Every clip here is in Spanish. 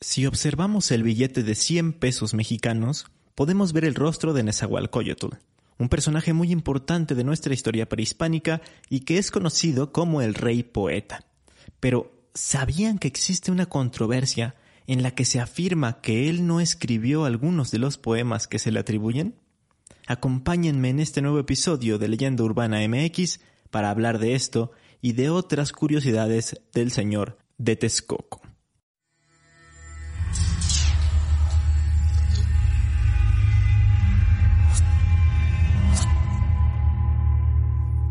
Si observamos el billete de 100 pesos mexicanos, podemos ver el rostro de Nezahualcóyotl, un personaje muy importante de nuestra historia prehispánica y que es conocido como el rey poeta. Pero, ¿sabían que existe una controversia en la que se afirma que él no escribió algunos de los poemas que se le atribuyen? Acompáñenme en este nuevo episodio de Leyenda Urbana MX para hablar de esto y de otras curiosidades del señor de Texcoco.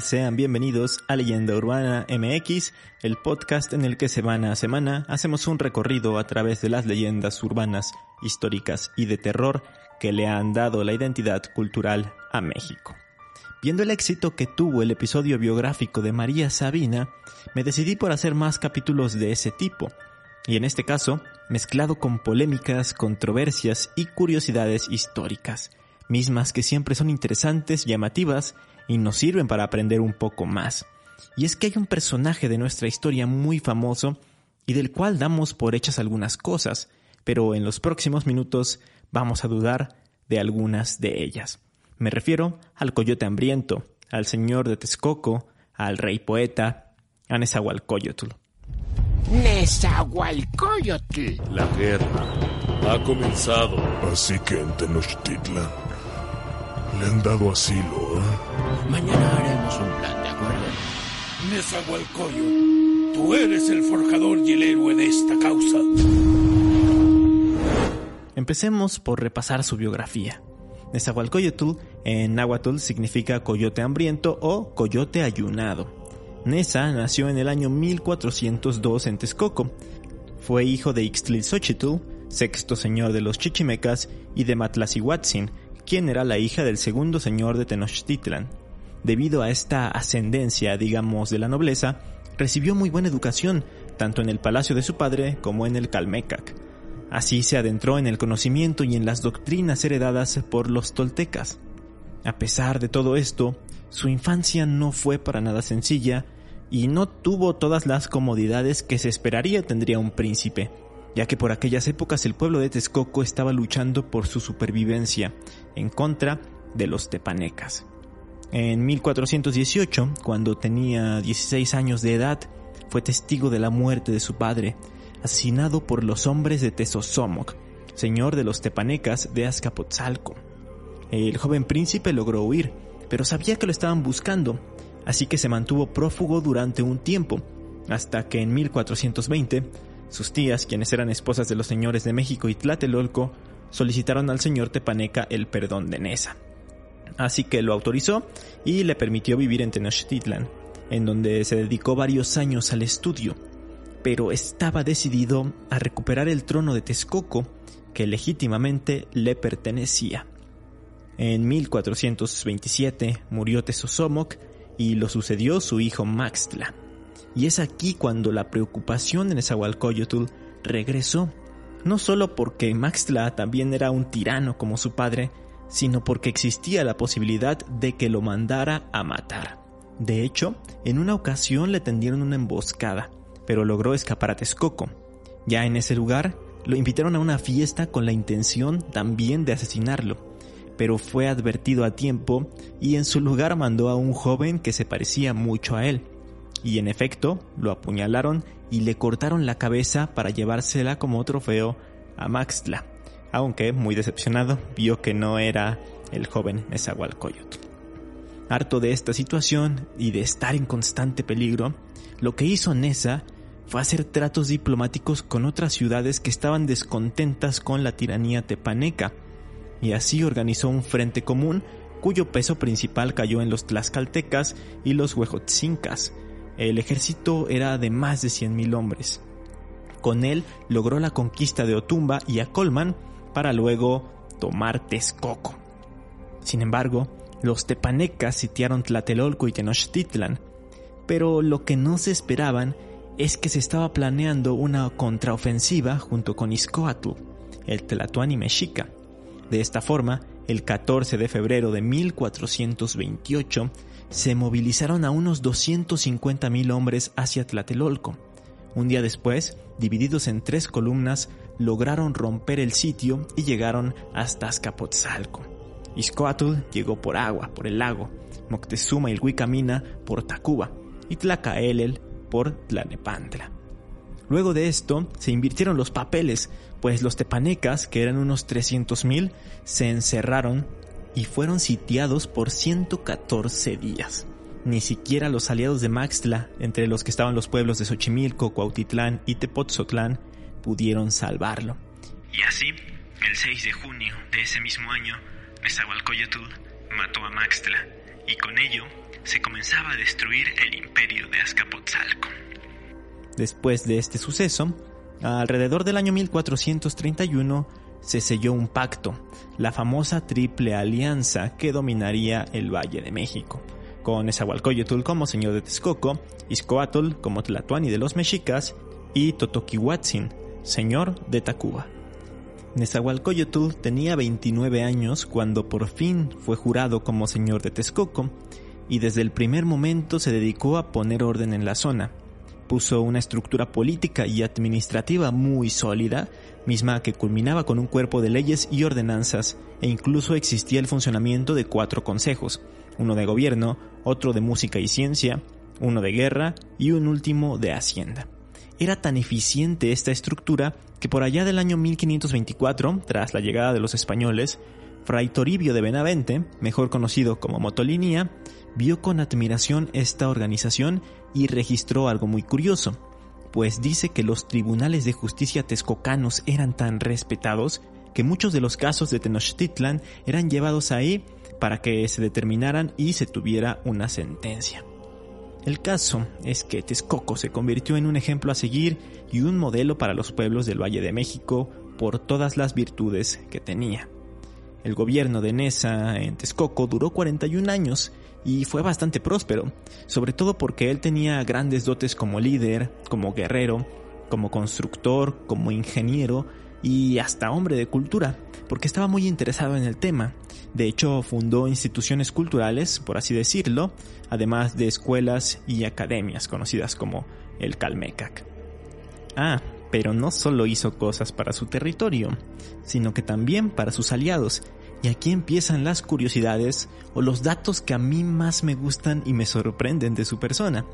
Sean bienvenidos a Leyenda Urbana MX, el podcast en el que semana a semana hacemos un recorrido a través de las leyendas urbanas, históricas y de terror que le han dado la identidad cultural a México. Viendo el éxito que tuvo el episodio biográfico de María Sabina, me decidí por hacer más capítulos de ese tipo, y en este caso, mezclado con polémicas, controversias y curiosidades históricas, mismas que siempre son interesantes, llamativas y nos sirven para aprender un poco más. Y es que hay un personaje de nuestra historia muy famoso y del cual damos por hechas algunas cosas, pero en los próximos minutos vamos a dudar de algunas de ellas. Me refiero al coyote hambriento, al señor de Texcoco, al rey poeta, a Nezahualcóyotl. Nezahualcóyotl. La guerra ha comenzado. Así que en Tenochtitlan le han dado asilo, ¿eh? Mañana haremos un plan, ¿de acuerdo? Nezahualcóyotl, tú eres el forjador y el héroe de esta causa. Empecemos por repasar su biografía. Nezahualcóyotl en náhuatl significa coyote hambriento o coyote ayunado. Neza nació en el año 1402 en Texcoco. Fue hijo de Ixtlilxochitl, sexto señor de los chichimecas, y de Matlacihuatzin, quien era la hija del segundo señor de Tenochtitlan. Debido a esta ascendencia, digamos, de la nobleza, recibió muy buena educación, tanto en el palacio de su padre como en el Calmecac. Así se adentró en el conocimiento y en las doctrinas heredadas por los toltecas. A pesar de todo esto, su infancia no fue para nada sencilla y no tuvo todas las comodidades que se esperaría tendría un príncipe, ya que por aquellas épocas el pueblo de Texcoco estaba luchando por su supervivencia en contra de los tepanecas. En 1418, cuando tenía 16 años de edad, fue testigo de la muerte de su padre, asesinado por los hombres de Tezosomoc, señor de los tepanecas de Azcapotzalco. El joven príncipe logró huir, pero sabía que lo estaban buscando, así que se mantuvo prófugo durante un tiempo, hasta que en 1420 sus tías, quienes eran esposas de los señores de México y Tlatelolco, solicitaron al señor Tepaneca el perdón de Nesa. Así que lo autorizó y le permitió vivir en Tenochtitlan, en donde se dedicó varios años al estudio, pero estaba decidido a recuperar el trono de Texcoco que legítimamente le pertenecía. En 1427 murió Tezosomoc y lo sucedió su hijo Maxtla. Y es aquí cuando la preocupación de Nezahualcóyotl regresó, no solo porque Maxtla también era un tirano como su padre, sino porque existía la posibilidad de que lo mandara a matar. De hecho, en una ocasión le tendieron una emboscada, pero logró escapar a Texcoco. Ya en ese lugar, lo invitaron a una fiesta con la intención también de asesinarlo, pero fue advertido a tiempo y en su lugar mandó a un joven que se parecía mucho a él. Y en efecto, lo apuñalaron y le cortaron la cabeza para llevársela como trofeo a Maxtla, aunque muy decepcionado vio que no era el joven Nezahualcóyotl. Harto de esta situación y de estar en constante peligro, lo que hizo Neza fue hacer tratos diplomáticos con otras ciudades que estaban descontentas con la tiranía tepaneca, y así organizó un frente común cuyo peso principal cayó en los tlaxcaltecas y los huejotzincas. El ejército era de más de 100.000 hombres. Con él logró la conquista de Otumba y Acolman para luego tomar Texcoco. Sin embargo, los tepanecas sitiaron Tlatelolco y Tenochtitlan, pero lo que no se esperaban es que se estaba planeando una contraofensiva junto con Iscoatl, el Tlatoani mexica. De esta forma, el 14 de febrero de 1428, se movilizaron a unos 250.000 hombres hacia Tlatelolco. Un día después, divididos en tres columnas, lograron romper el sitio y llegaron hasta Azcapotzalco. Iscoatl llegó por agua, por el lago, Moctezuma y el Huicamina por Tacuba y Tlacaelel por Tlanepantla. Luego de esto se invirtieron los papeles, pues los tepanecas, que eran unos 300.000, se encerraron y fueron sitiados por 114 días. Ni siquiera los aliados de Maxtla, entre los que estaban los pueblos de Xochimilco, Cuautitlán y Tepotzotlán, pudieron salvarlo. Y así, el 6 de junio de ese mismo año, Nezahualcóyotl mató a Maxtla, y con ello se comenzaba a destruir el imperio de Azcapotzalco. Después de este suceso, alrededor del año 1431, se selló un pacto, la famosa Triple Alianza que dominaría el Valle de México, con Nezahualcóyotl como señor de Texcoco, Izcoatl como Tlatuani de los mexicas y Totoquihuatzin, señor de Tacuba. Nezahualcóyotl tenía 29 años cuando por fin fue jurado como señor de Texcoco y desde el primer momento se dedicó a poner orden en la zona. Puso una estructura política y administrativa muy sólida, misma que culminaba con un cuerpo de leyes y ordenanzas, e incluso existía el funcionamiento de cuatro consejos, uno de gobierno, otro de música y ciencia, uno de guerra y un último de hacienda. Era tan eficiente esta estructura que por allá del año 1524, tras la llegada de los españoles, Fray Toribio de Benavente, mejor conocido como Motolinía, vio con admiración esta organización y registró algo muy curioso, pues dice que los tribunales de justicia texcocanos eran tan respetados que muchos de los casos de Tenochtitlan eran llevados ahí para que se determinaran y se tuviera una sentencia. El caso es que Texcoco se convirtió en un ejemplo a seguir y un modelo para los pueblos del Valle de México por todas las virtudes que tenía. El gobierno de Nesa en Texcoco duró 41 años y fue bastante próspero, sobre todo porque él tenía grandes dotes como líder, como guerrero, como constructor, como ingeniero y hasta hombre de cultura, porque estaba muy interesado en el tema. De hecho, fundó instituciones culturales, por así decirlo, además de escuelas y academias conocidas como el Calmecac. Ah, pero no solo hizo cosas para su territorio, sino que también para sus aliados. Y aquí empiezan las curiosidades o los datos que a mí más me gustan y me sorprenden de su persona.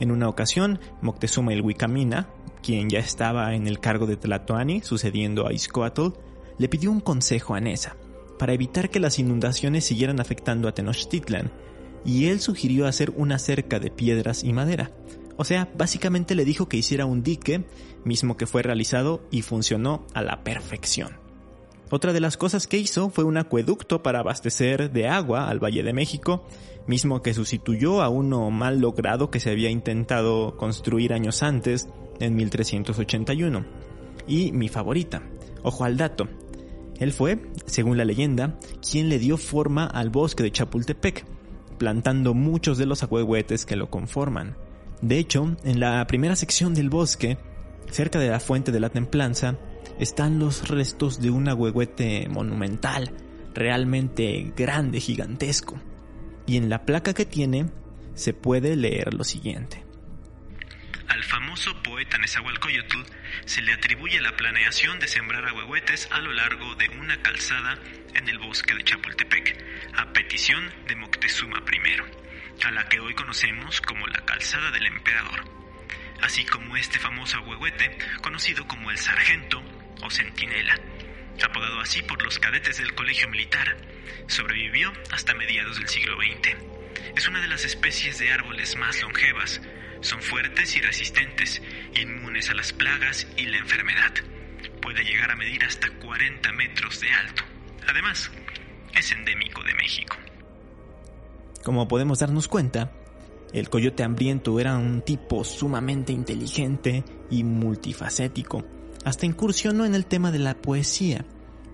En una ocasión, Moctezuma el Huicamina, quien ya estaba en el cargo de Tlatoani, sucediendo a Izcoatl, le pidió un consejo a Nesa para evitar que las inundaciones siguieran afectando a Tenochtitlan, y él sugirió hacer una cerca de piedras y madera. O sea, básicamente le dijo que hiciera un dique, mismo que fue realizado y funcionó a la perfección. Otra de las cosas que hizo fue un acueducto para abastecer de agua al Valle de México, mismo que sustituyó a uno mal logrado que se había intentado construir años antes, en 1381. Y mi favorita, ojo al dato, él fue, según la leyenda, quien le dio forma al bosque de Chapultepec, plantando muchos de los ahuehuetes que lo conforman. De hecho, en la primera sección del bosque, cerca de la fuente de la templanza, están los restos de un ahuehuete monumental, realmente grande, gigantesco. Y en la placa que tiene se puede leer lo siguiente. Al famoso poeta Nezahualcóyotl se le atribuye la planeación de sembrar ahuehuetes a lo largo de una calzada en el bosque de Chapultepec, a petición de Moctezuma I, a la que hoy conocemos como la calzada del emperador, así como este famoso ahuehuete conocido como el sargento o centinela, apodado así por los cadetes del colegio militar, sobrevivió hasta mediados del siglo XX. Es una de las especies de árboles más longevas, son fuertes y resistentes, inmunes a las plagas y la enfermedad. Puede llegar a medir hasta 40 metros de alto. Además, es endémico de México. Como podemos darnos cuenta, el coyote hambriento era un tipo sumamente inteligente y multifacético. Hasta incursionó en el tema de la poesía,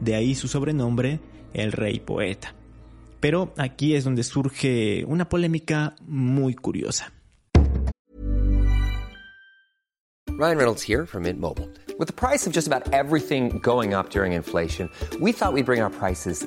de ahí su sobrenombre, el rey poeta. Pero aquí es donde surge una polémica muy curiosa. Ryan Reynolds here from Mint Mobile. With the price of just about everything going up during inflation, we thought we'd bring our prices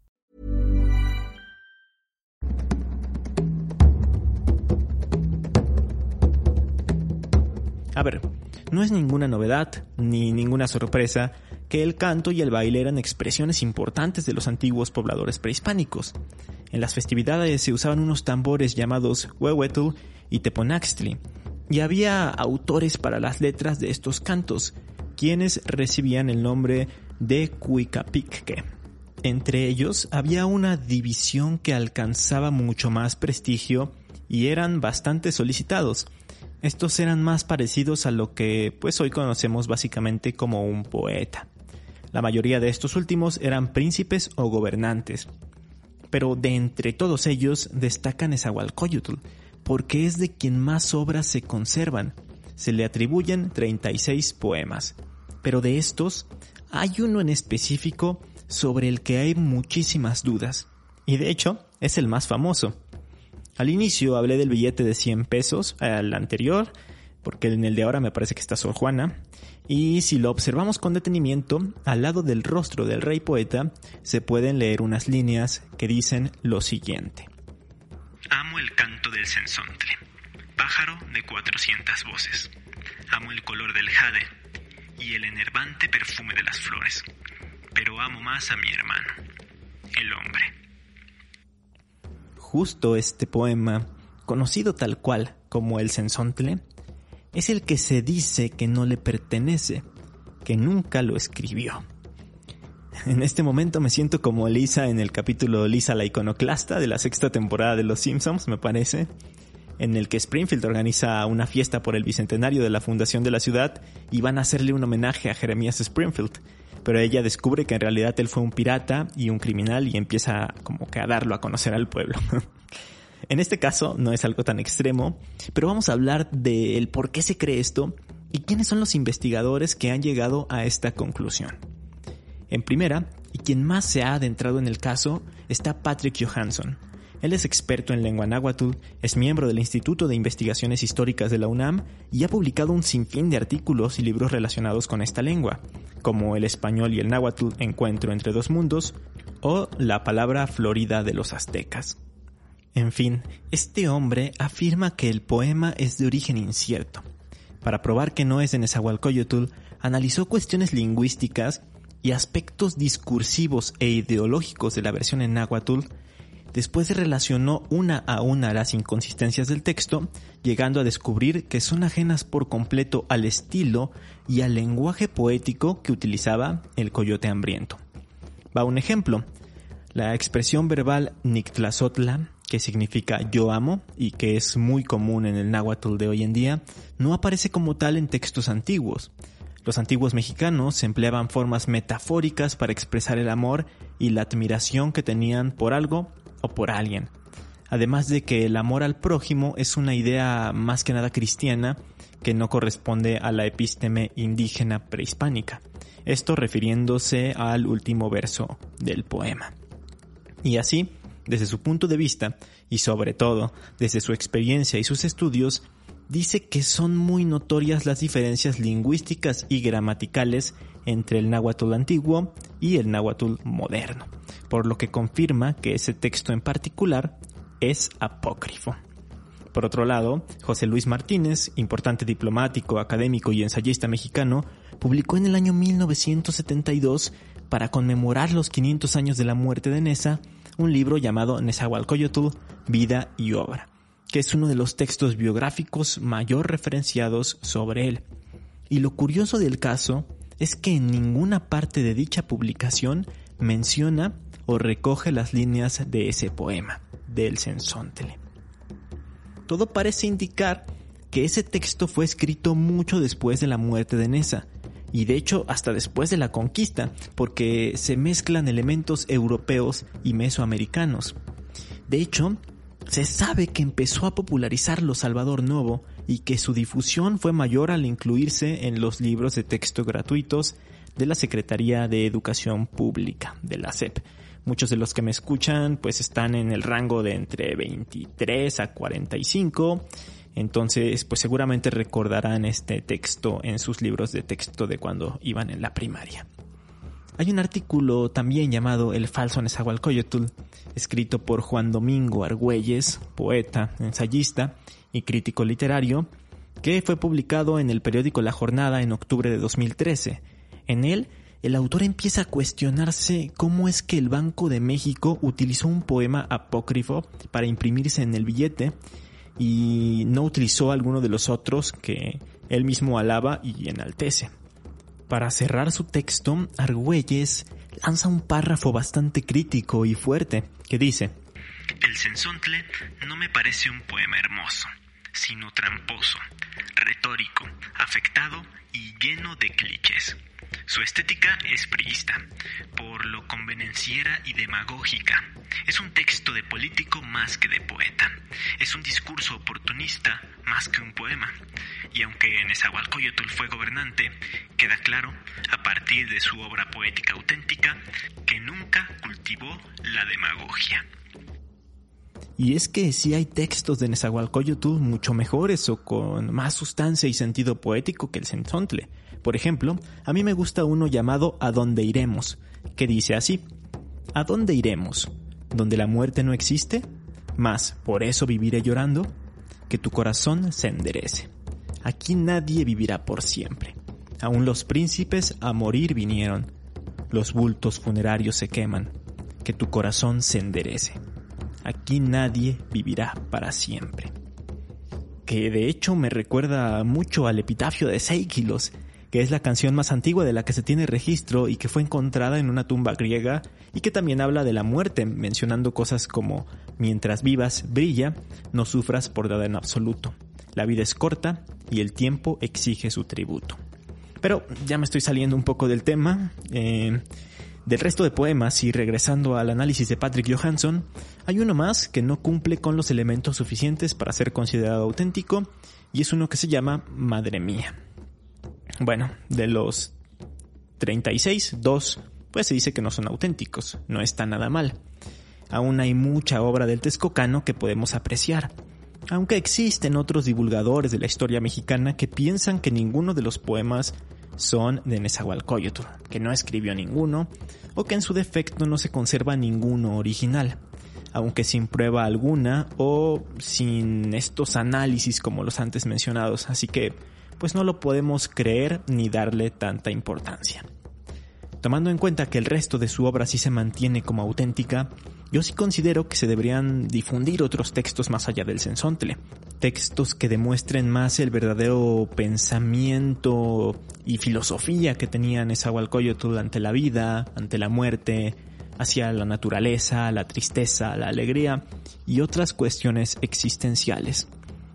A ver, no es ninguna novedad ni ninguna sorpresa que el canto y el baile eran expresiones importantes de los antiguos pobladores prehispánicos. En las festividades se usaban unos tambores llamados huehuetl y teponaxtli, y había autores para las letras de estos cantos, quienes recibían el nombre de cuicapicque. Entre ellos había una división que alcanzaba mucho más prestigio y eran bastante solicitados. Estos eran más parecidos a lo que pues hoy conocemos básicamente como un poeta. La mayoría de estos últimos eran príncipes o gobernantes. Pero de entre todos ellos destaca Nezahualcóyotl, porque es de quien más obras se conservan. Se le atribuyen 36 poemas. Pero de estos, hay uno en específico sobre el que hay muchísimas dudas. Y de hecho, es el más famoso. Al inicio hablé del billete de 100 pesos, al anterior, porque en el de ahora me parece que está Sor Juana. Y si lo observamos con detenimiento, al lado del rostro del rey poeta se pueden leer unas líneas que dicen lo siguiente. Amo el canto del sensontle, pájaro de 400 voces. Amo el color del jade y el enervante perfume de las flores. Pero amo más a mi hermano, el hombre. Justo este poema, conocido tal cual como el sensontle, es el que se dice que no le pertenece, que nunca lo escribió. En este momento me siento como Lisa en el capítulo Lisa la iconoclasta de la sexta temporada de Los Simpsons, me parece, en el que Springfield organiza una fiesta por el bicentenario de la fundación de la ciudad y van a hacerle un homenaje a Jeremías Springfield. Pero ella descubre que en realidad él fue un pirata y un criminal y empieza como que a darlo a conocer al pueblo. En este caso no es algo tan extremo, pero vamos a hablar del por qué se cree esto y quiénes son los investigadores que han llegado a esta conclusión. En primera, y quien más se ha adentrado en el caso, está Patrick Johansson. Él es experto en lengua náhuatl, es miembro del Instituto de Investigaciones Históricas de la UNAM y ha publicado un sinfín de artículos y libros relacionados con esta lengua, como El español y el náhuatl Encuentro entre dos mundos o La palabra florida de los aztecas. En fin, este hombre afirma que el poema es de origen incierto. Para probar que no es de Nezahualcóyotl, analizó cuestiones lingüísticas y aspectos discursivos e ideológicos de la versión en náhuatl, después relacionó una a una las inconsistencias del texto, llegando a descubrir que son ajenas por completo al estilo y al lenguaje poético que utilizaba el coyote hambriento. Va un ejemplo. La expresión verbal Nictlazotla que significa yo amo y que es muy común en el náhuatl de hoy en día, no aparece como tal en textos antiguos. Los antiguos mexicanos empleaban formas metafóricas para expresar el amor y la admiración que tenían por algo o por alguien. Además de que el amor al prójimo es una idea más que nada cristiana que no corresponde a la epísteme indígena prehispánica. Esto refiriéndose al último verso del poema. Y así, desde su punto de vista y sobre todo desde su experiencia y sus estudios, dice que son muy notorias las diferencias lingüísticas y gramaticales entre el náhuatl antiguo y el náhuatl moderno, por lo que confirma que ese texto en particular es apócrifo. Por otro lado, José Luis Martínez, importante diplomático, académico y ensayista mexicano, publicó en el año 1972, para conmemorar los 500 años de la muerte de Nesa, un libro llamado Nezahualcóyotl, Vida y Obra, que es uno de los textos biográficos mayor referenciados sobre él. Y lo curioso del caso es que en ninguna parte de dicha publicación menciona o recoge las líneas de ese poema, del Sensóntele. Todo parece indicar que ese texto fue escrito mucho después de la muerte de Nesa, y de hecho hasta después de la conquista, porque se mezclan elementos europeos y mesoamericanos. De hecho, se sabe que empezó a popularizarlo Salvador Novo y que su difusión fue mayor al incluirse en los libros de texto gratuitos de la Secretaría de Educación Pública, de la SEP. Muchos de los que me escuchan pues están en el rango de entre 23 a 45 entonces, pues seguramente recordarán este texto en sus libros de texto de cuando iban en la primaria. Hay un artículo también llamado El falso Nezahualcóyotl, escrito por Juan Domingo Argüelles, poeta, ensayista y crítico literario, que fue publicado en el periódico La Jornada en octubre de 2013. En él, el autor empieza a cuestionarse cómo es que el Banco de México utilizó un poema apócrifo para imprimirse en el billete y no utilizó alguno de los otros que él mismo alaba y enaltece. Para cerrar su texto, Argüelles lanza un párrafo bastante crítico y fuerte que dice, El Sensontle no me parece un poema hermoso, sino tramposo, retórico, afectado y lleno de clichés. Su estética es priista, por lo convenenciera y demagógica. Es un texto de político más que de poeta. Es un discurso oportunista más que un poema. Y aunque Nezahualcóyotl fue gobernante, queda claro, a partir de su obra poética auténtica, que nunca cultivó la demagogia. Y es que si hay textos de Nezahualcóyotl mucho mejores o con más sustancia y sentido poético que el Sensontle. Por ejemplo, a mí me gusta uno llamado A dónde iremos, que dice así, ¿A dónde iremos? ¿Donde la muerte no existe? Más, por eso viviré llorando, que tu corazón se enderece. Aquí nadie vivirá por siempre. Aún los príncipes a morir vinieron. Los bultos funerarios se queman. Que tu corazón se enderece. Aquí nadie vivirá para siempre. Que de hecho me recuerda mucho al epitafio de Seikilos, que es la canción más antigua de la que se tiene registro y que fue encontrada en una tumba griega y que también habla de la muerte, mencionando cosas como mientras vivas, brilla, no sufras por nada en absoluto. La vida es corta y el tiempo exige su tributo. Pero ya me estoy saliendo un poco del tema. Eh, del resto de poemas y regresando al análisis de Patrick Johansson, hay uno más que no cumple con los elementos suficientes para ser considerado auténtico y es uno que se llama Madre Mía. Bueno, de los 36, dos pues se dice que no son auténticos, no está nada mal. Aún hay mucha obra del Texcocano que podemos apreciar, aunque existen otros divulgadores de la historia mexicana que piensan que ninguno de los poemas son de Nezahualcóyotl, que no escribió ninguno, o que en su defecto no se conserva ninguno original, aunque sin prueba alguna o sin estos análisis como los antes mencionados, así que pues no lo podemos creer ni darle tanta importancia. Tomando en cuenta que el resto de su obra sí se mantiene como auténtica, yo sí considero que se deberían difundir otros textos más allá del sensontle. Textos que demuestren más el verdadero pensamiento y filosofía que tenía Nezahualcóyotl ante la vida, ante la muerte, hacia la naturaleza, la tristeza, la alegría y otras cuestiones existenciales.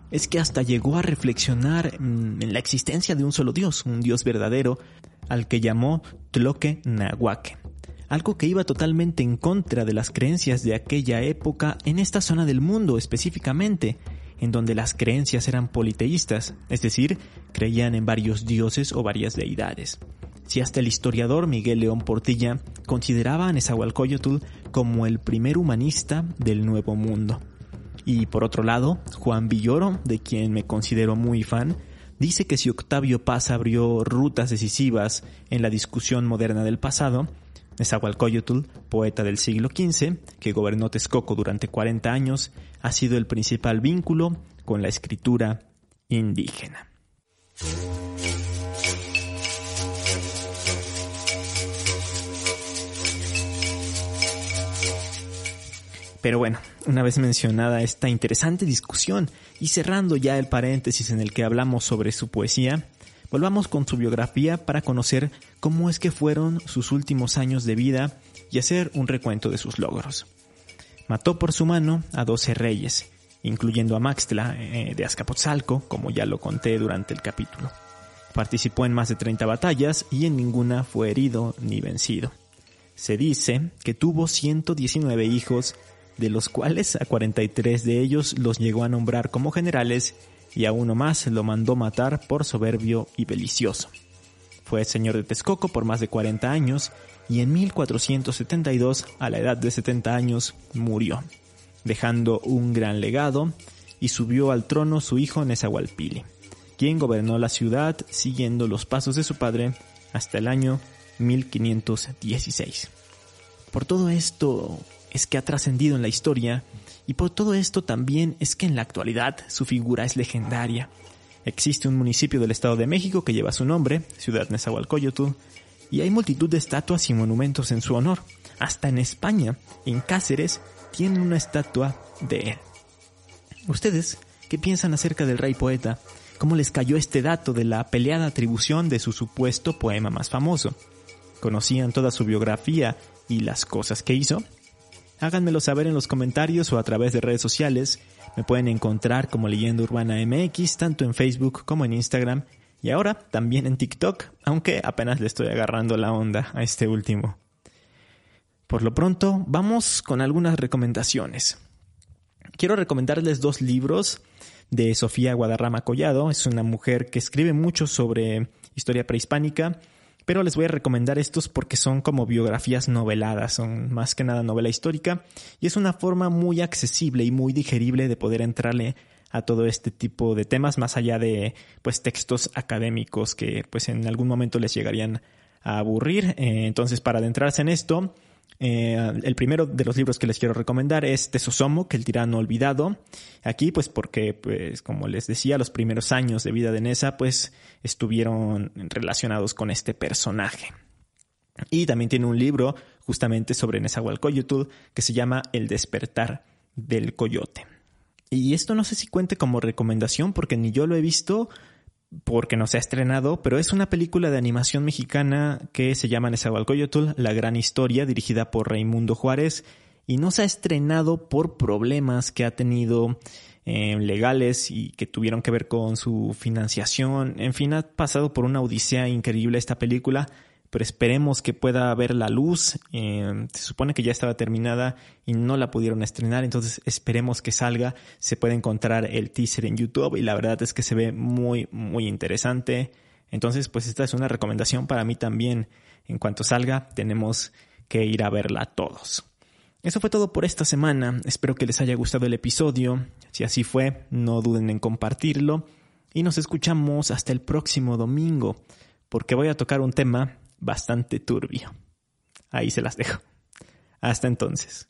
Es que hasta llegó a reflexionar mm, en la existencia de un solo Dios, un Dios verdadero, al que llamó Tloque Nahuaque, algo que iba totalmente en contra de las creencias de aquella época en esta zona del mundo específicamente, en donde las creencias eran politeístas, es decir, creían en varios dioses o varias deidades. Si hasta el historiador Miguel León Portilla consideraba a Nezahualcóyotl como el primer humanista del Nuevo Mundo. Y por otro lado, Juan Villoro, de quien me considero muy fan, dice que si Octavio Paz abrió rutas decisivas en la discusión moderna del pasado, Nezahualcóyotl, poeta del siglo XV, que gobernó Texcoco durante 40 años, ha sido el principal vínculo con la escritura indígena. Pero bueno, una vez mencionada esta interesante discusión y cerrando ya el paréntesis en el que hablamos sobre su poesía, volvamos con su biografía para conocer cómo es que fueron sus últimos años de vida y hacer un recuento de sus logros. Mató por su mano a doce reyes, incluyendo a Maxtla eh, de Azcapotzalco, como ya lo conté durante el capítulo. Participó en más de 30 batallas y en ninguna fue herido ni vencido. Se dice que tuvo 119 hijos de los cuales a 43 de ellos los llegó a nombrar como generales y a uno más lo mandó matar por soberbio y belicioso. Fue señor de Texcoco por más de 40 años y en 1472, a la edad de 70 años, murió, dejando un gran legado y subió al trono su hijo Nezahualpili, quien gobernó la ciudad siguiendo los pasos de su padre hasta el año 1516. Por todo esto, es que ha trascendido en la historia y por todo esto también es que en la actualidad su figura es legendaria. Existe un municipio del Estado de México que lleva su nombre, Ciudad Nezahualcóyotl, y hay multitud de estatuas y monumentos en su honor. Hasta en España, en Cáceres, tienen una estatua de él. ¿Ustedes qué piensan acerca del rey poeta? ¿Cómo les cayó este dato de la peleada atribución de su supuesto poema más famoso? ¿Conocían toda su biografía y las cosas que hizo? Háganmelo saber en los comentarios o a través de redes sociales. Me pueden encontrar como Leyenda Urbana MX, tanto en Facebook como en Instagram. Y ahora también en TikTok, aunque apenas le estoy agarrando la onda a este último. Por lo pronto, vamos con algunas recomendaciones. Quiero recomendarles dos libros de Sofía Guadarrama Collado. Es una mujer que escribe mucho sobre historia prehispánica pero les voy a recomendar estos porque son como biografías noveladas, son más que nada novela histórica y es una forma muy accesible y muy digerible de poder entrarle a todo este tipo de temas más allá de pues textos académicos que pues en algún momento les llegarían a aburrir. Eh, entonces para adentrarse en esto, eh, el primero de los libros que les quiero recomendar es Tesosomo, que el tirano olvidado. Aquí, pues porque, pues, como les decía, los primeros años de vida de Nessa, pues, estuvieron relacionados con este personaje. Y también tiene un libro justamente sobre Nezahualcóyotl que se llama El despertar del coyote. Y esto no sé si cuente como recomendación porque ni yo lo he visto, porque no se ha estrenado, pero es una película de animación mexicana que se llama Nezahualcóyotl, La Gran Historia, dirigida por Raimundo Juárez, y no se ha estrenado por problemas que ha tenido eh, legales y que tuvieron que ver con su financiación. En fin, ha pasado por una odisea increíble esta película, pero esperemos que pueda ver la luz. Eh, se supone que ya estaba terminada y no la pudieron estrenar, entonces esperemos que salga. Se puede encontrar el teaser en YouTube y la verdad es que se ve muy, muy interesante. Entonces, pues esta es una recomendación para mí también. En cuanto salga, tenemos que ir a verla todos. Eso fue todo por esta semana. Espero que les haya gustado el episodio. Si así fue, no duden en compartirlo. Y nos escuchamos hasta el próximo domingo, porque voy a tocar un tema bastante turbio. Ahí se las dejo. Hasta entonces.